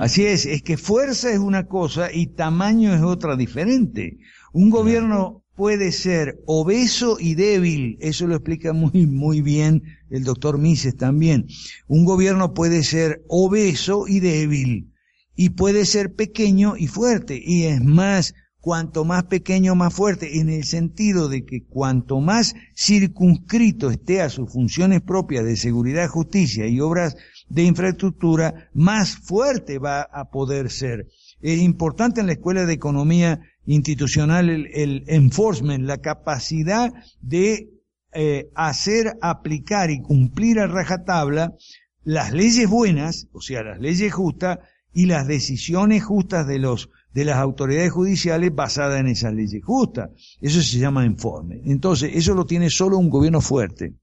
Así es, es que fuerza es una cosa y tamaño es otra diferente. Un gobierno puede ser obeso y débil, eso lo explica muy, muy bien el doctor Mises también. Un gobierno puede ser obeso y débil, y puede ser pequeño y fuerte, y es más, cuanto más pequeño, más fuerte, en el sentido de que cuanto más circunscrito esté a sus funciones propias de seguridad, justicia y obras de infraestructura, más fuerte va a poder ser. Es importante en la escuela de economía institucional el, enforcement, la capacidad de eh, hacer, aplicar y cumplir a rajatabla las leyes buenas, o sea, las leyes justas y las decisiones justas de los de las autoridades judiciales basadas en esas leyes justas. Eso se llama enforcement. Entonces, eso lo tiene solo un gobierno fuerte.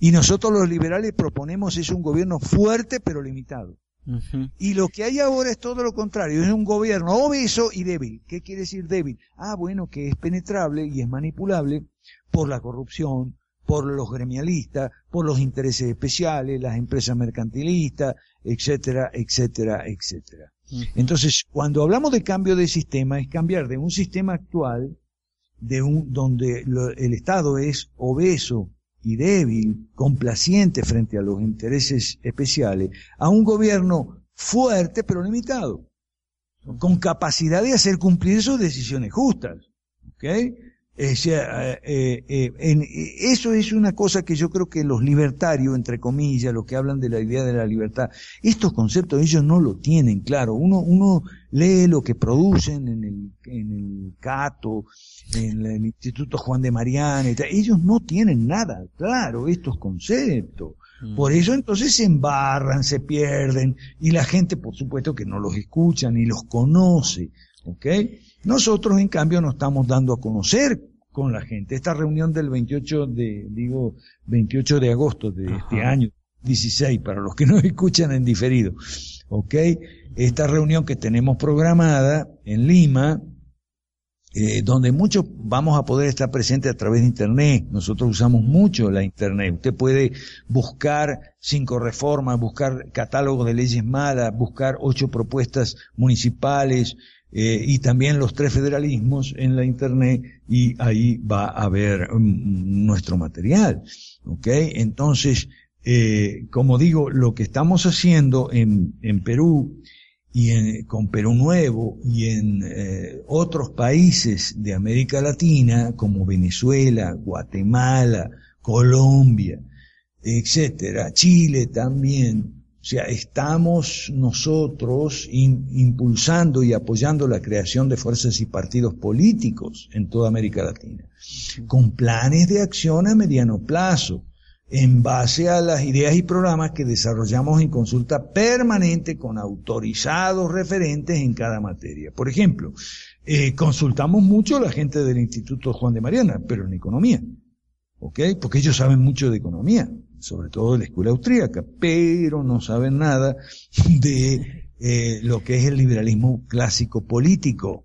Y nosotros los liberales proponemos es un gobierno fuerte pero limitado. Y lo que hay ahora es todo lo contrario, es un gobierno obeso y débil. ¿Qué quiere decir débil? Ah, bueno, que es penetrable y es manipulable por la corrupción, por los gremialistas, por los intereses especiales, las empresas mercantilistas, etcétera, etcétera, etcétera. Entonces, cuando hablamos de cambio de sistema, es cambiar de un sistema actual, de un, donde el Estado es obeso y débil, complaciente frente a los intereses especiales, a un gobierno fuerte pero limitado, con capacidad de hacer cumplir sus decisiones justas. ¿okay? Eh, eh, eh, eso es una cosa que yo creo que los libertarios, entre comillas, los que hablan de la idea de la libertad, estos conceptos ellos no lo tienen claro. Uno, uno lee lo que producen en el, en el Cato, en el Instituto Juan de Mariana, ellos no tienen nada claro estos conceptos. Mm. Por eso entonces se embarran, se pierden, y la gente por supuesto que no los escucha ni los conoce. ¿Ok? Nosotros, en cambio, nos estamos dando a conocer con la gente. Esta reunión del 28 de, digo, 28 de agosto de este año, 16, para los que no escuchan en diferido, ¿ok? Esta reunión que tenemos programada en Lima, eh, donde muchos vamos a poder estar presentes a través de Internet. Nosotros usamos mucho la Internet. Usted puede buscar cinco reformas, buscar catálogo de leyes malas, buscar ocho propuestas municipales, eh, y también los tres federalismos en la internet y ahí va a haber mm, nuestro material. ¿Ok? Entonces, eh, como digo, lo que estamos haciendo en, en Perú y con Perú Nuevo y en eh, otros países de América Latina como Venezuela, Guatemala, Colombia, etcétera, Chile también, o sea, estamos nosotros impulsando y apoyando la creación de fuerzas y partidos políticos en toda América Latina, con planes de acción a mediano plazo, en base a las ideas y programas que desarrollamos en consulta permanente con autorizados referentes en cada materia. Por ejemplo, eh, consultamos mucho a la gente del Instituto Juan de Mariana, pero en economía. ¿Ok? Porque ellos saben mucho de economía sobre todo de la escuela austríaca, pero no saben nada de eh, lo que es el liberalismo clásico político,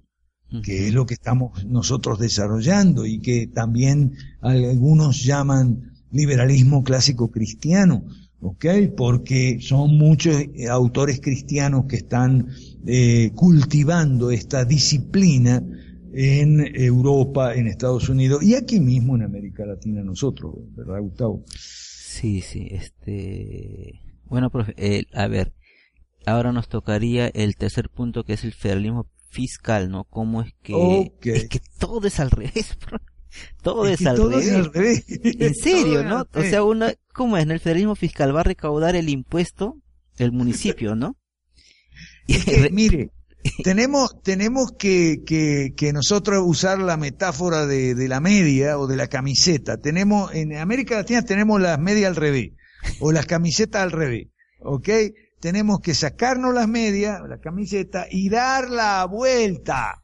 que es lo que estamos nosotros desarrollando y que también algunos llaman liberalismo clásico cristiano, ¿ok? Porque son muchos eh, autores cristianos que están eh, cultivando esta disciplina en Europa, en Estados Unidos y aquí mismo en América Latina nosotros, ¿verdad, Gustavo? Sí, sí, este... Bueno, profe, eh, a ver, ahora nos tocaría el tercer punto que es el federalismo fiscal, ¿no? ¿Cómo es que... Es que todo es al revés, Todo es, al, revés. En serio, ¿no? O sea, una, ¿cómo es? En el federalismo fiscal va a recaudar el impuesto el municipio, ¿no? mire, tenemos, tenemos que, que, que, nosotros usar la metáfora de, de, la media o de la camiseta. Tenemos, en América Latina tenemos las medias al revés, o las camisetas al revés, ¿ok? Tenemos que sacarnos las medias, la camiseta, y dar la vuelta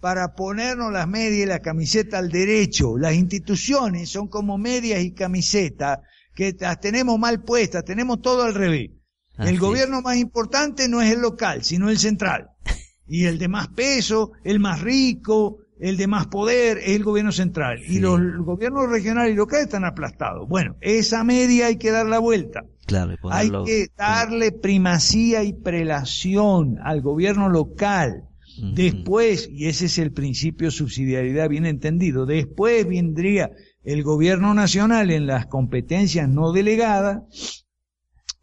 para ponernos las medias y la camiseta al derecho. Las instituciones son como medias y camisetas que las tenemos mal puestas, tenemos todo al revés. el gobierno más importante no es el local, sino el central. Y el de más peso, el más rico, el de más poder es el gobierno central. Y los gobiernos regionales y locales están aplastados. Bueno, esa media hay que dar la vuelta. Claro, hay que darle primacía y prelación al gobierno local. Después, y ese es el principio de subsidiariedad bien entendido, después vendría el gobierno nacional en las competencias no delegadas,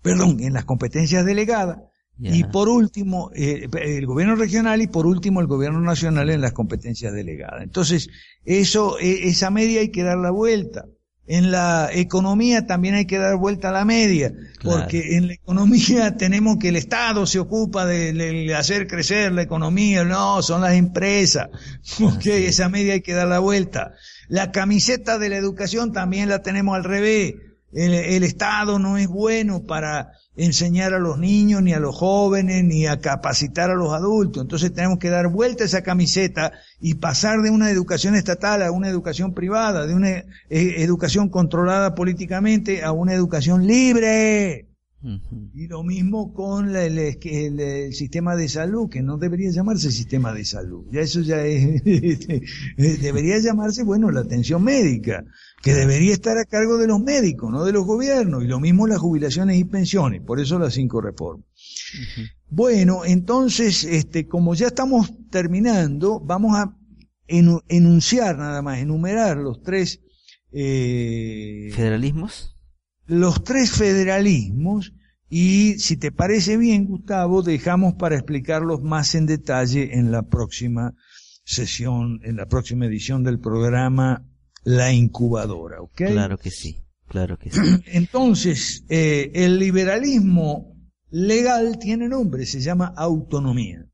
perdón, en las competencias delegadas, y por último, eh, el gobierno regional y por último el gobierno nacional en las competencias delegadas. Entonces, eso, e, esa media hay que dar la vuelta. En la economía también hay que dar vuelta a la media, porque en la economía tenemos que el Estado se ocupa de, hacer crecer la economía, no, son las empresas. Ok, esa media hay que dar la vuelta. La camiseta de la educación también la tenemos al revés. El Estado no es bueno para enseñar a los niños, ni a los jóvenes, ni a capacitar a los adultos. Entonces tenemos que dar vuelta a esa camiseta y pasar de una educación estatal a una educación privada, de una eh, educación controlada políticamente a una educación libre. Y lo mismo con el, el, sistema de salud, que no debería llamarse sistema de salud. Ya eso ya es, debería llamarse, bueno, la atención médica que debería estar a cargo de los médicos, no de los gobiernos, y lo mismo las jubilaciones y pensiones, por eso las cinco reformas. Bueno, entonces, este, como ya estamos terminando, vamos a enunciar nada más, enumerar los tres eh, federalismos. Los tres federalismos, y si te parece bien, Gustavo, dejamos para explicarlos más en detalle en la próxima sesión, en la próxima edición del programa la incubadora, ¿ok? Claro que sí, claro que sí. Entonces, eh, el liberalismo legal tiene nombre, se llama autonomía.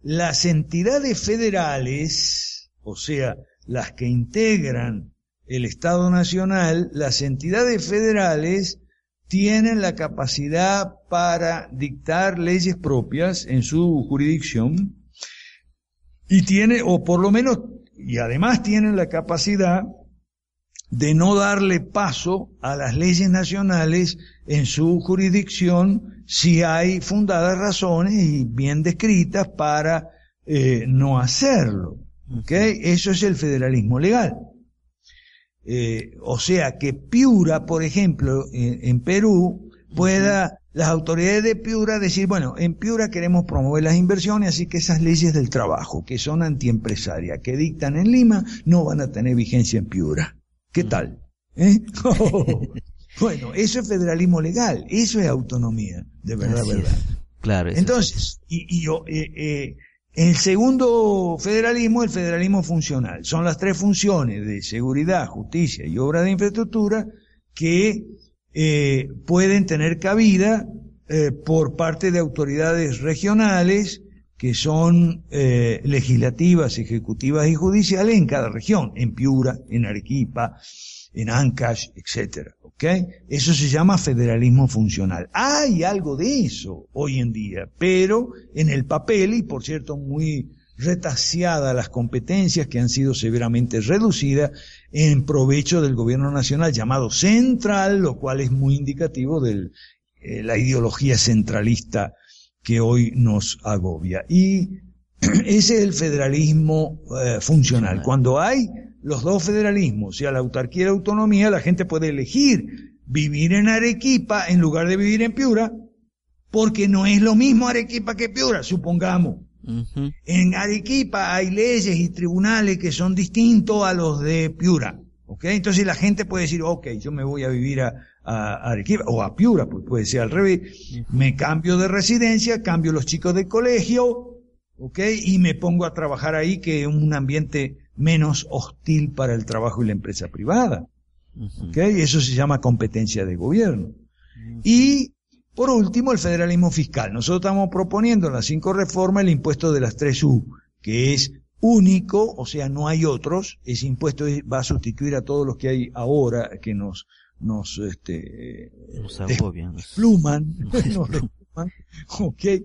Las entidades federales, o sea, las que integran el Estado Nacional, las entidades federales tienen la capacidad para dictar leyes propias en su jurisdicción y tiene, o por lo menos y además tienen la capacidad de no darle paso a las leyes nacionales en su jurisdicción si hay fundadas razones y bien descritas para eh, no hacerlo. ¿okay? Eso es el federalismo legal. Eh, o sea que Piura, por ejemplo, en Perú, pueda las autoridades de Piura decir, bueno, en Piura queremos promover las inversiones, así que esas leyes del trabajo, que son antiempresarias, que dictan en Lima, no van a tener vigencia en Piura. ¿Qué tal? ¿Eh? bueno, eso es federalismo legal, eso es autonomía, de verdad, verdad. Claro. Entonces, y, y yo, eh, eh, el segundo federalismo, el federalismo funcional, son las tres funciones de seguridad, justicia y obra de infraestructura que eh, pueden tener cabida eh, por parte de autoridades regionales que son eh, legislativas, ejecutivas y judiciales en cada región, en Piura, en Arequipa, en Ancash, etcétera. ¿Ok? Eso se llama federalismo funcional. Hay algo de eso hoy en día, pero en el papel, y por cierto muy retaseadas las competencias que han sido severamente reducidas en provecho del gobierno nacional llamado central, lo cual es muy indicativo de eh, la ideología centralista que hoy nos agobia. Y ese es el federalismo eh, funcional. Cuando hay los dos federalismos, o sea, la autarquía y la autonomía, la gente puede elegir vivir en Arequipa en lugar de vivir en Piura, porque no es lo mismo Arequipa que Piura, supongamos. En Arequipa hay leyes y tribunales que son distintos a los de Piura. ¿ok? Entonces la gente puede decir, ok, yo me voy a vivir a, Arequipa o a Piura, pues puede ser al revés. Me cambio de residencia, cambio los chicos de colegio, ¿ok? Y me pongo a trabajar ahí, que es un ambiente menos hostil para el trabajo y la empresa privada. ¿ok? Eso se llama competencia de gobierno. Y por último, el federalismo fiscal. Nosotros estamos proponiendo en las cinco reformas el impuesto de las tres U, que es único, o sea, no hay otros. Ese impuesto va a sustituir a todos los que hay ahora que nos nos este nos pluman, okay.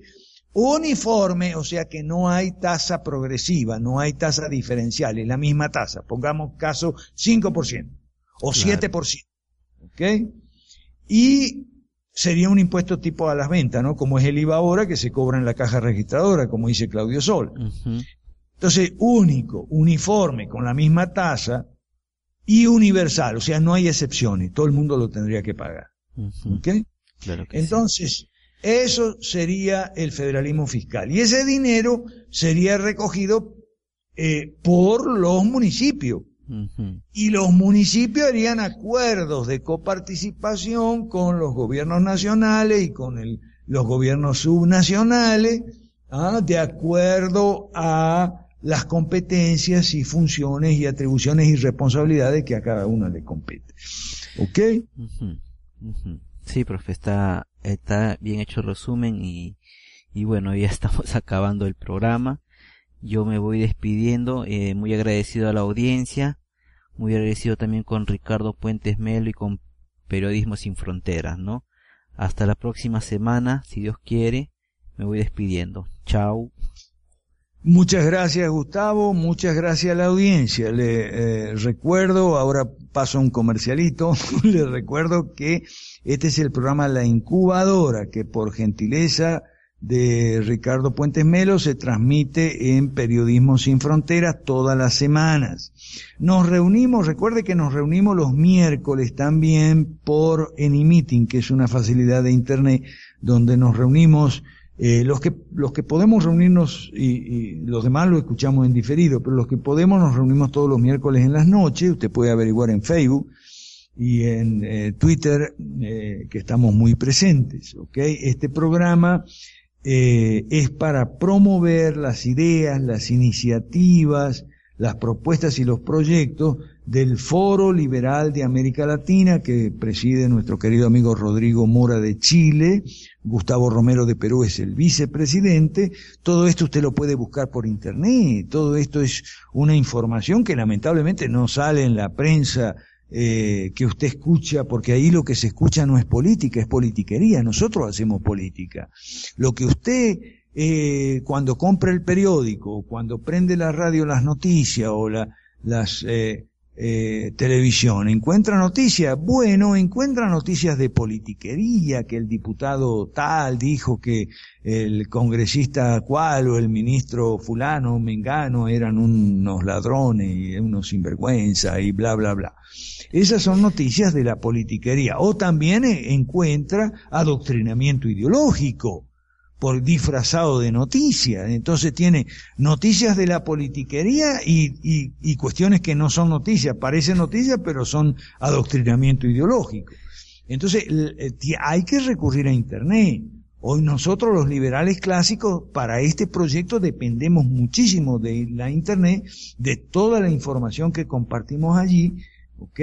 Uniforme, o sea que no hay tasa progresiva, no hay tasa diferencial, es la misma tasa. Pongamos caso 5% o 7%. ¿Ok? Y sería un impuesto tipo a las ventas, ¿no? Como es el IVA ahora que se cobra en la caja registradora, como dice Claudio Sol. Entonces, único, uniforme, con la misma tasa y universal, o sea, no hay excepciones, todo el mundo lo tendría que pagar. ¿Ok? Entonces, eso sería el federalismo fiscal. Y ese dinero sería recogido eh, por los municipios. Y los municipios harían acuerdos de coparticipación con los gobiernos nacionales y con los gobiernos subnacionales, ¿ah? de acuerdo a las competencias y funciones y atribuciones y responsabilidades que a cada uno le compete. ¿Ok? Sí, profe, está, está bien hecho el resumen y, y bueno, ya estamos acabando el programa. Yo me voy despidiendo, eh, muy agradecido a la audiencia, muy agradecido también con Ricardo Puentes Melo y con Periodismo Sin Fronteras, ¿no? Hasta la próxima semana, si Dios quiere, me voy despidiendo. Chao. Muchas gracias Gustavo, muchas gracias a la audiencia. Le eh, recuerdo, ahora paso un comercialito, le recuerdo que este es el programa La Incubadora, que por gentileza de Ricardo Puentes Melo se transmite en Periodismo Sin Fronteras todas las semanas. Nos reunimos, recuerde que nos reunimos los miércoles también por Anymeeting, que es una facilidad de Internet donde nos reunimos eh, los que los que podemos reunirnos y, y, los demás lo escuchamos en diferido, pero los que podemos nos reunimos todos los miércoles en las noches. Usted puede averiguar en Facebook y en eh, Twitter eh, que estamos muy presentes. ¿ok? Este programa eh, es para promover las ideas, las iniciativas, las propuestas y los proyectos del Foro Liberal de América Latina que preside nuestro querido amigo Rodrigo Mora de Chile, Gustavo Romero de Perú es el vicepresidente, todo esto usted lo puede buscar por internet, todo esto es una información que lamentablemente no sale en la prensa eh, que usted escucha, porque ahí lo que se escucha no es política, es politiquería, nosotros hacemos política. Lo que usted eh, cuando compra el periódico, cuando prende la radio las noticias o la, las eh, eh, televisión, encuentra noticias, bueno, encuentra noticias de politiquería, que el diputado tal dijo que el congresista cual o el ministro fulano, mengano, eran unos ladrones unos sinvergüenza y bla, bla, bla. Esas son noticias de la politiquería. O también encuentra adoctrinamiento ideológico por disfrazado de noticias. Entonces tiene noticias de la politiquería y, y, cuestiones que no son noticias, parecen noticias, pero son adoctrinamiento ideológico. Entonces hay que recurrir a Internet. Hoy nosotros los liberales clásicos para este proyecto dependemos muchísimo de la Internet, de toda la información que compartimos allí, ¿ok?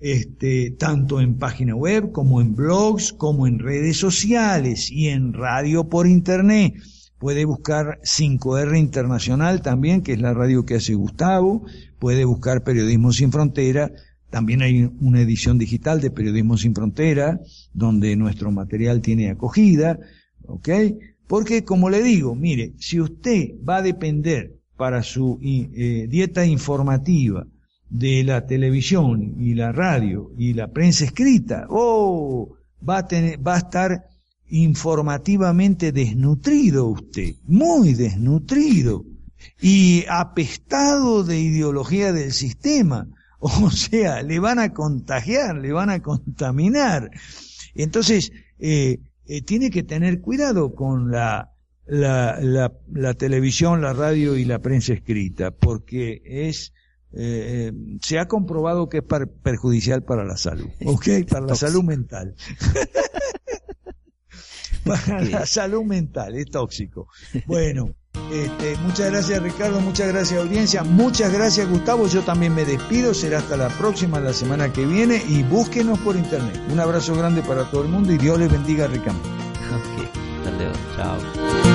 este, tanto en página web como en blogs, como en redes sociales y en radio por internet. Puede buscar 5R Internacional también, que es la radio que hace Gustavo. Puede buscar Periodismo Sin Frontera. También hay una edición digital de Periodismo Sin Frontera, donde nuestro material tiene acogida. ¿Ok? Porque, como le digo, mire, si usted va a depender para su eh, dieta informativa de la televisión y la radio y la prensa escrita, oh, va a tener, va a estar informativamente desnutrido usted, muy desnutrido y apestado de ideología del sistema. O sea, le van a contagiar, le van a contaminar. Entonces, eh, eh, tiene que tener cuidado con la, la, la, la televisión, la radio y la prensa escrita, porque es eh, se ha comprobado que es perjudicial para la salud, ¿ok? Para la salud mental. para la salud mental, es tóxico. Bueno, este, muchas gracias Ricardo, muchas gracias audiencia, muchas gracias Gustavo, yo también me despido, será hasta la próxima, la semana que viene y búsquenos por internet. Un abrazo grande para todo el mundo y Dios les bendiga Ricardo. Ok, hasta luego, chao.